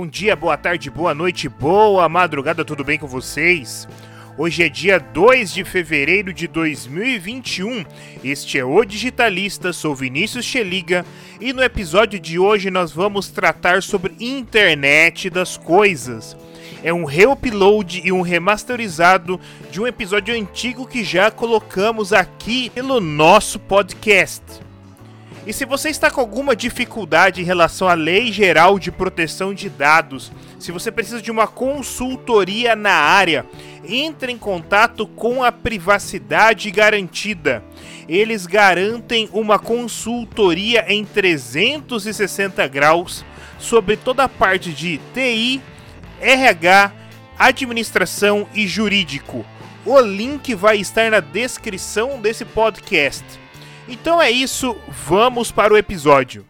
Bom dia, boa tarde, boa noite, boa madrugada, tudo bem com vocês? Hoje é dia 2 de fevereiro de 2021. Este é o Digitalista, sou Vinícius Cheliga e no episódio de hoje nós vamos tratar sobre internet das coisas. É um reupload e um remasterizado de um episódio antigo que já colocamos aqui pelo nosso podcast. E se você está com alguma dificuldade em relação à Lei Geral de Proteção de Dados, se você precisa de uma consultoria na área, entre em contato com a Privacidade Garantida. Eles garantem uma consultoria em 360 graus sobre toda a parte de TI, RH, administração e jurídico. O link vai estar na descrição desse podcast. Então é isso, vamos para o episódio.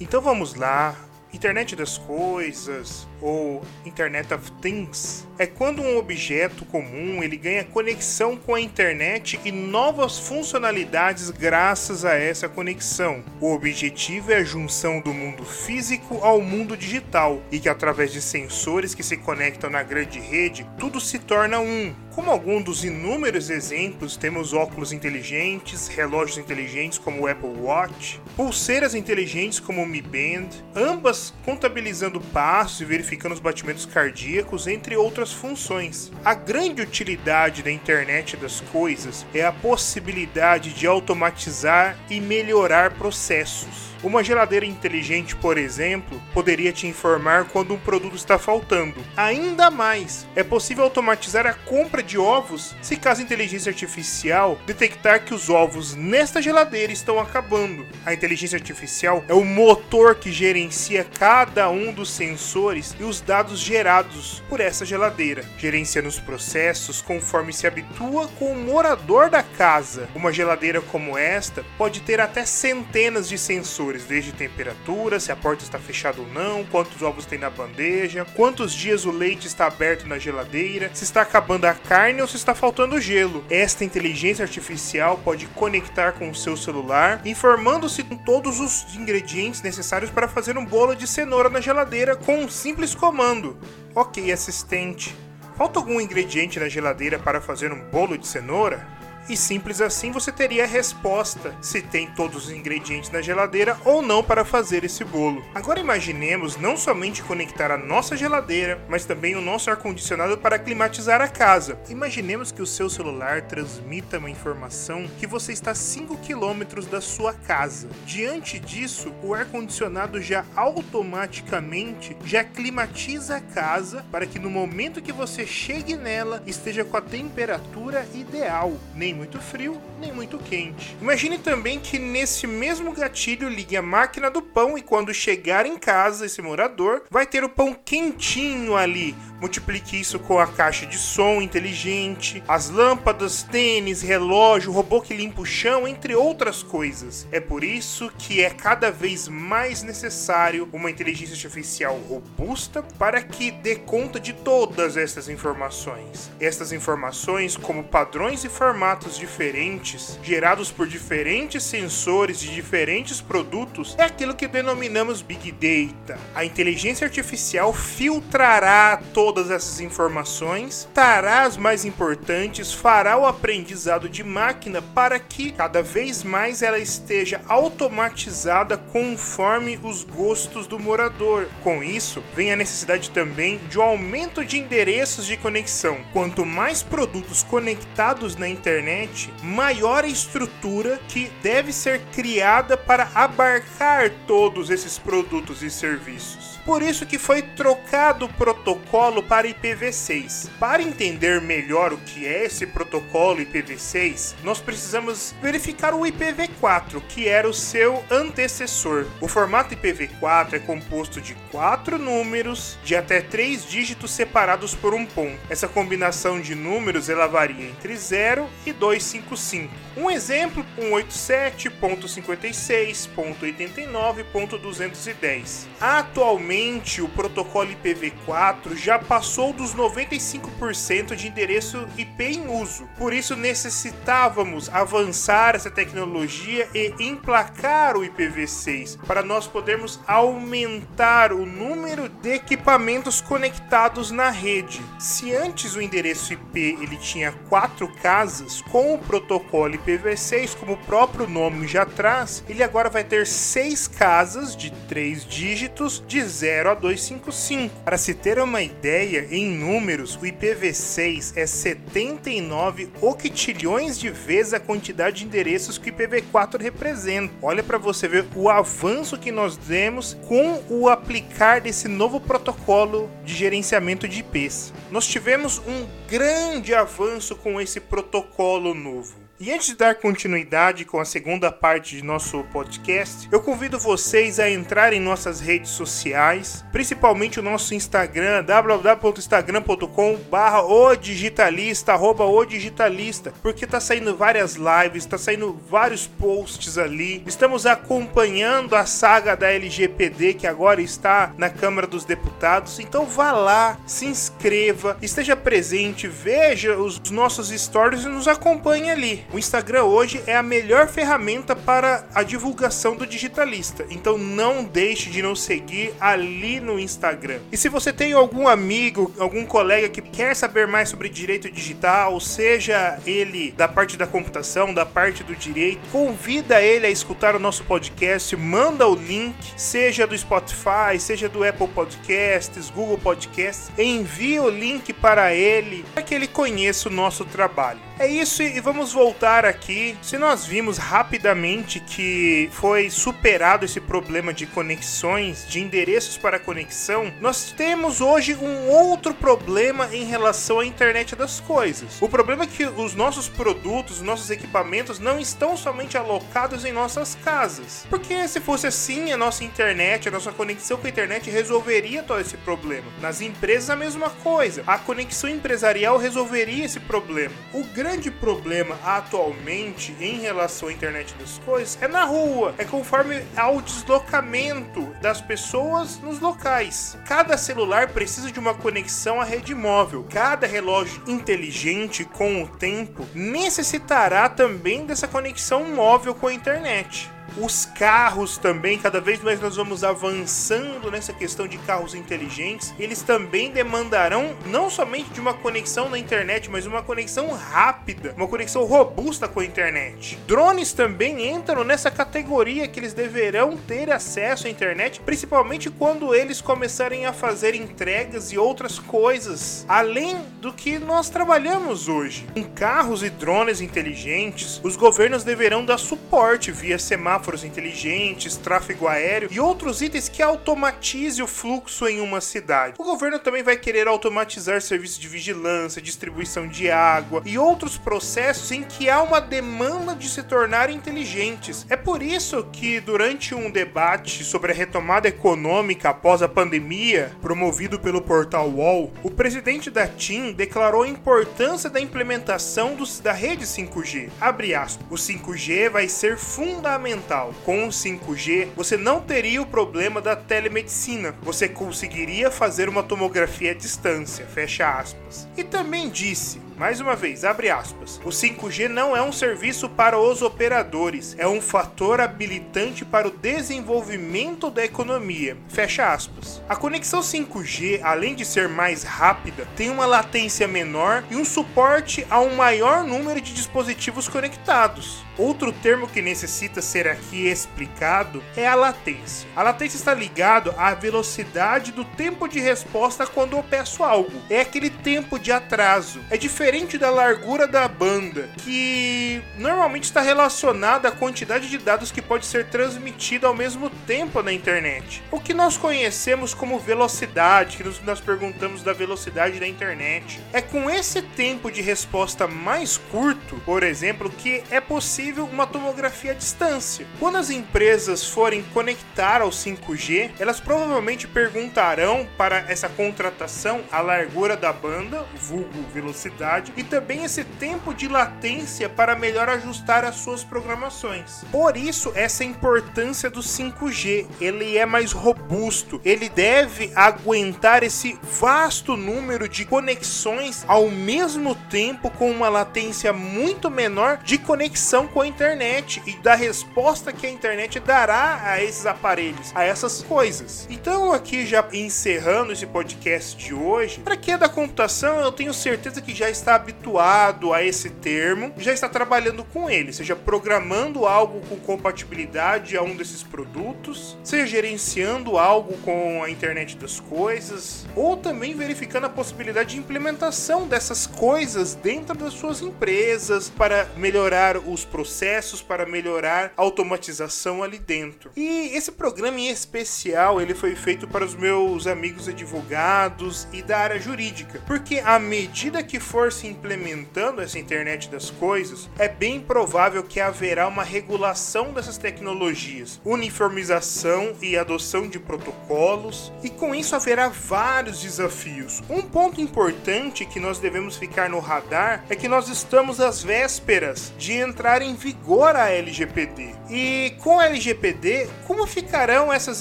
Então vamos lá. Internet das coisas ou Internet of Things é quando um objeto comum ele ganha conexão com a internet e novas funcionalidades graças a essa conexão. O objetivo é a junção do mundo físico ao mundo digital e que através de sensores que se conectam na grande rede, tudo se torna um. Como algum dos inúmeros exemplos, temos óculos inteligentes, relógios inteligentes como o Apple Watch, pulseiras inteligentes como o Mi Band, ambas contabilizando passos e verificando os batimentos cardíacos, entre outras funções. A grande utilidade da internet das coisas é a possibilidade de automatizar e melhorar processos. Uma geladeira inteligente, por exemplo, poderia te informar quando um produto está faltando. Ainda mais, é possível automatizar a compra de ovos se caso a inteligência artificial detectar que os ovos nesta geladeira estão acabando. A inteligência artificial é o motor que gerencia cada um dos sensores e os dados gerados por essa geladeira, gerenciando os processos conforme se habitua com o morador da casa. Uma geladeira como esta pode ter até centenas de sensores desde temperatura, se a porta está fechada ou não, quantos ovos tem na bandeja, quantos dias o leite está aberto na geladeira, se está acabando a carne ou se está faltando gelo. Esta inteligência artificial pode conectar com o seu celular, informando-se com todos os ingredientes necessários para fazer um bolo de cenoura na geladeira com um simples comando. Ok, assistente. Falta algum ingrediente na geladeira para fazer um bolo de cenoura? E simples assim você teria a resposta se tem todos os ingredientes na geladeira ou não para fazer esse bolo. Agora imaginemos não somente conectar a nossa geladeira, mas também o nosso ar-condicionado para climatizar a casa. Imaginemos que o seu celular transmita uma informação que você está a 5 km da sua casa. Diante disso, o ar-condicionado já automaticamente já climatiza a casa para que no momento que você chegue nela esteja com a temperatura ideal, nem nem muito frio, nem muito quente. Imagine também que nesse mesmo gatilho ligue a máquina do pão e quando chegar em casa esse morador vai ter o pão quentinho ali. Multiplique isso com a caixa de som inteligente, as lâmpadas, tênis, relógio, robô que limpa o chão, entre outras coisas. É por isso que é cada vez mais necessário uma inteligência artificial robusta para que dê conta de todas essas informações. Estas informações, como padrões e formatos diferentes, gerados por diferentes sensores de diferentes produtos, é aquilo que denominamos Big Data. A inteligência artificial filtrará todas essas informações, trará as mais importantes, fará o aprendizado de máquina para que cada vez mais ela esteja automatizada conforme os gostos do morador. Com isso, vem a necessidade também de um aumento de endereços de conexão. Quanto mais produtos conectados na internet, internet, maior estrutura que deve ser criada para abarcar todos esses produtos e serviços. Por isso que foi trocado o protocolo para IPv6. Para entender melhor o que é esse protocolo IPv6, nós precisamos verificar o IPv4, que era o seu antecessor. O formato IPv4 é composto de quatro números de até três dígitos separados por um ponto. Essa combinação de números ela varia entre 0 e 255. Um exemplo, 187.56.89.210. Atualmente Atualmente, o protocolo IPv4 já passou dos 95% de endereço IP em uso. Por isso, necessitávamos avançar essa tecnologia e emplacar o IPv6 para nós podermos aumentar o número de equipamentos conectados na rede. Se antes o endereço IP ele tinha quatro casas, com o protocolo IPv6, como o próprio nome já traz, ele agora vai ter seis casas de três dígitos de 0 a 255. Para se ter uma ideia, em números, o IPv6 é 79 octilhões de vezes a quantidade de endereços que o IPv4 representa. Olha para você ver o avanço que nós demos com o aplicar desse novo protocolo de gerenciamento de IPs. Nós tivemos um grande avanço com esse protocolo novo. E antes de dar continuidade com a segunda parte de nosso podcast, eu convido vocês a entrar em nossas redes sociais, principalmente o nosso Instagram, www.instagram.com/barra o digitalista, arroba o digitalista, porque tá saindo várias lives, tá saindo vários posts ali. Estamos acompanhando a saga da LGPD que agora está na Câmara dos Deputados. Então vá lá, se inscreva, esteja presente, veja os nossos stories e nos acompanhe ali. O Instagram hoje é a melhor ferramenta para a divulgação do digitalista. Então não deixe de nos seguir ali no Instagram. E se você tem algum amigo, algum colega que quer saber mais sobre direito digital, seja ele da parte da computação, da parte do direito, convida ele a escutar o nosso podcast, manda o link, seja do Spotify, seja do Apple Podcasts, Google Podcasts, envia o link para ele para que ele conheça o nosso trabalho. É isso e vamos voltar aqui. Se nós vimos rapidamente que foi superado esse problema de conexões, de endereços para conexão, nós temos hoje um outro problema em relação à internet das coisas. O problema é que os nossos produtos, os nossos equipamentos não estão somente alocados em nossas casas. Porque se fosse assim, a nossa internet, a nossa conexão com a internet resolveria todo esse problema. Nas empresas a mesma coisa. A conexão empresarial resolveria esse problema. O grande problema atualmente em relação à internet das coisas é na rua, é conforme ao deslocamento das pessoas nos locais. Cada celular precisa de uma conexão à rede móvel. Cada relógio inteligente, com o tempo, necessitará também dessa conexão móvel com a internet. Os carros também, cada vez mais nós vamos avançando nessa questão de carros inteligentes. Eles também demandarão não somente de uma conexão na internet, mas uma conexão rápida, uma conexão robusta com a internet. Drones também entram nessa categoria que eles deverão ter acesso à internet, principalmente quando eles começarem a fazer entregas e outras coisas, além do que nós trabalhamos hoje. Em carros e drones inteligentes, os governos deverão dar suporte via semáforos semáforos inteligentes, tráfego aéreo e outros itens que automatize o fluxo em uma cidade. O governo também vai querer automatizar serviços de vigilância, distribuição de água e outros processos em que há uma demanda de se tornar inteligentes. É por isso que durante um debate sobre a retomada econômica após a pandemia, promovido pelo portal UOL, o presidente da TIM declarou a importância da implementação dos, da rede 5G. Abre aspas, o 5G vai ser fundamental com o 5G, você não teria o problema da telemedicina. Você conseguiria fazer uma tomografia à distância. Fecha aspas. E também disse mais uma vez, abre aspas. O 5G não é um serviço para os operadores, é um fator habilitante para o desenvolvimento da economia. Fecha aspas. A conexão 5G, além de ser mais rápida, tem uma latência menor e um suporte a um maior número de dispositivos conectados. Outro termo que necessita ser aqui explicado é a latência. A latência está ligado à velocidade do tempo de resposta quando eu peço algo. É aquele tempo de atraso. É diferente da largura da banda, que normalmente está relacionada à quantidade de dados que pode ser transmitido ao mesmo tempo na internet. O que nós conhecemos como velocidade, que nós perguntamos da velocidade da internet. É com esse tempo de resposta mais curto, por exemplo, que é possível uma tomografia à distância. Quando as empresas forem conectar ao 5G, elas provavelmente perguntarão para essa contratação a largura da banda, vulgo velocidade, e também esse tempo de latência para melhor ajustar as suas programações. Por isso, essa importância do 5G. Ele é mais robusto, ele deve aguentar esse vasto número de conexões ao mesmo tempo com uma latência muito menor de conexão com a internet e da resposta que a internet dará a esses aparelhos, a essas coisas. Então, aqui já encerrando esse podcast de hoje, para quem é da computação, eu tenho certeza que já está habituado a esse termo, já está trabalhando com ele, seja programando algo com compatibilidade a um desses produtos, seja gerenciando algo com a internet das coisas, ou também verificando a possibilidade de implementação dessas coisas dentro das suas empresas para melhorar os processos, para melhorar a automatização ali dentro. E esse programa em especial, ele foi feito para os meus amigos advogados e da área jurídica, porque à medida que for se implementando essa internet das coisas, é bem provável que haverá uma regulação dessas tecnologias, uniformização e adoção de protocolos, e com isso haverá vários desafios. Um ponto importante que nós devemos ficar no radar é que nós estamos às vésperas de entrar em vigor a LGPD. E com a LGPD, como ficarão essas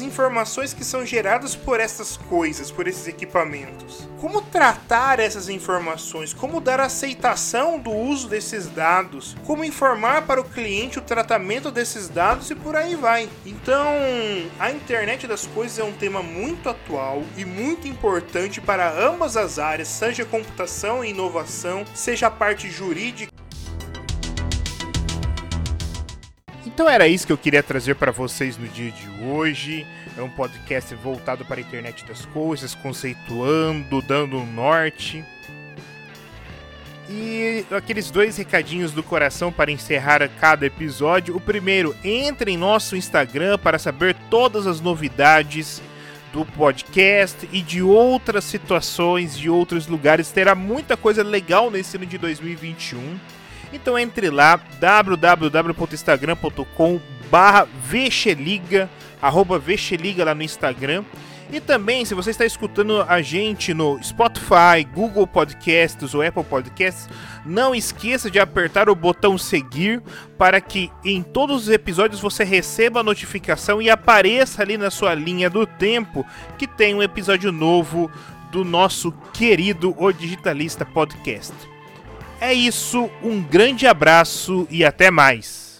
informações que são geradas por essas coisas, por esses equipamentos? Como tratar essas informações? Como dar aceitação do uso desses dados? Como informar para o cliente o tratamento desses dados e por aí vai. Então, a internet das coisas é um tema muito atual e muito importante para ambas as áreas, seja computação e inovação, seja a parte jurídica. Então era isso que eu queria trazer para vocês no dia de hoje. É um podcast voltado para a internet das coisas, conceituando, dando um norte. E aqueles dois recadinhos do coração para encerrar cada episódio. O primeiro, entre em nosso Instagram para saber todas as novidades do podcast e de outras situações, de outros lugares. Terá muita coisa legal nesse ano de 2021. Então entre lá, www.instagram.com arroba Vexeliga lá no Instagram. E também, se você está escutando a gente no Spotify, Google Podcasts ou Apple Podcasts, não esqueça de apertar o botão seguir para que em todos os episódios você receba a notificação e apareça ali na sua linha do tempo que tem um episódio novo do nosso querido O Digitalista Podcast. É isso, um grande abraço e até mais.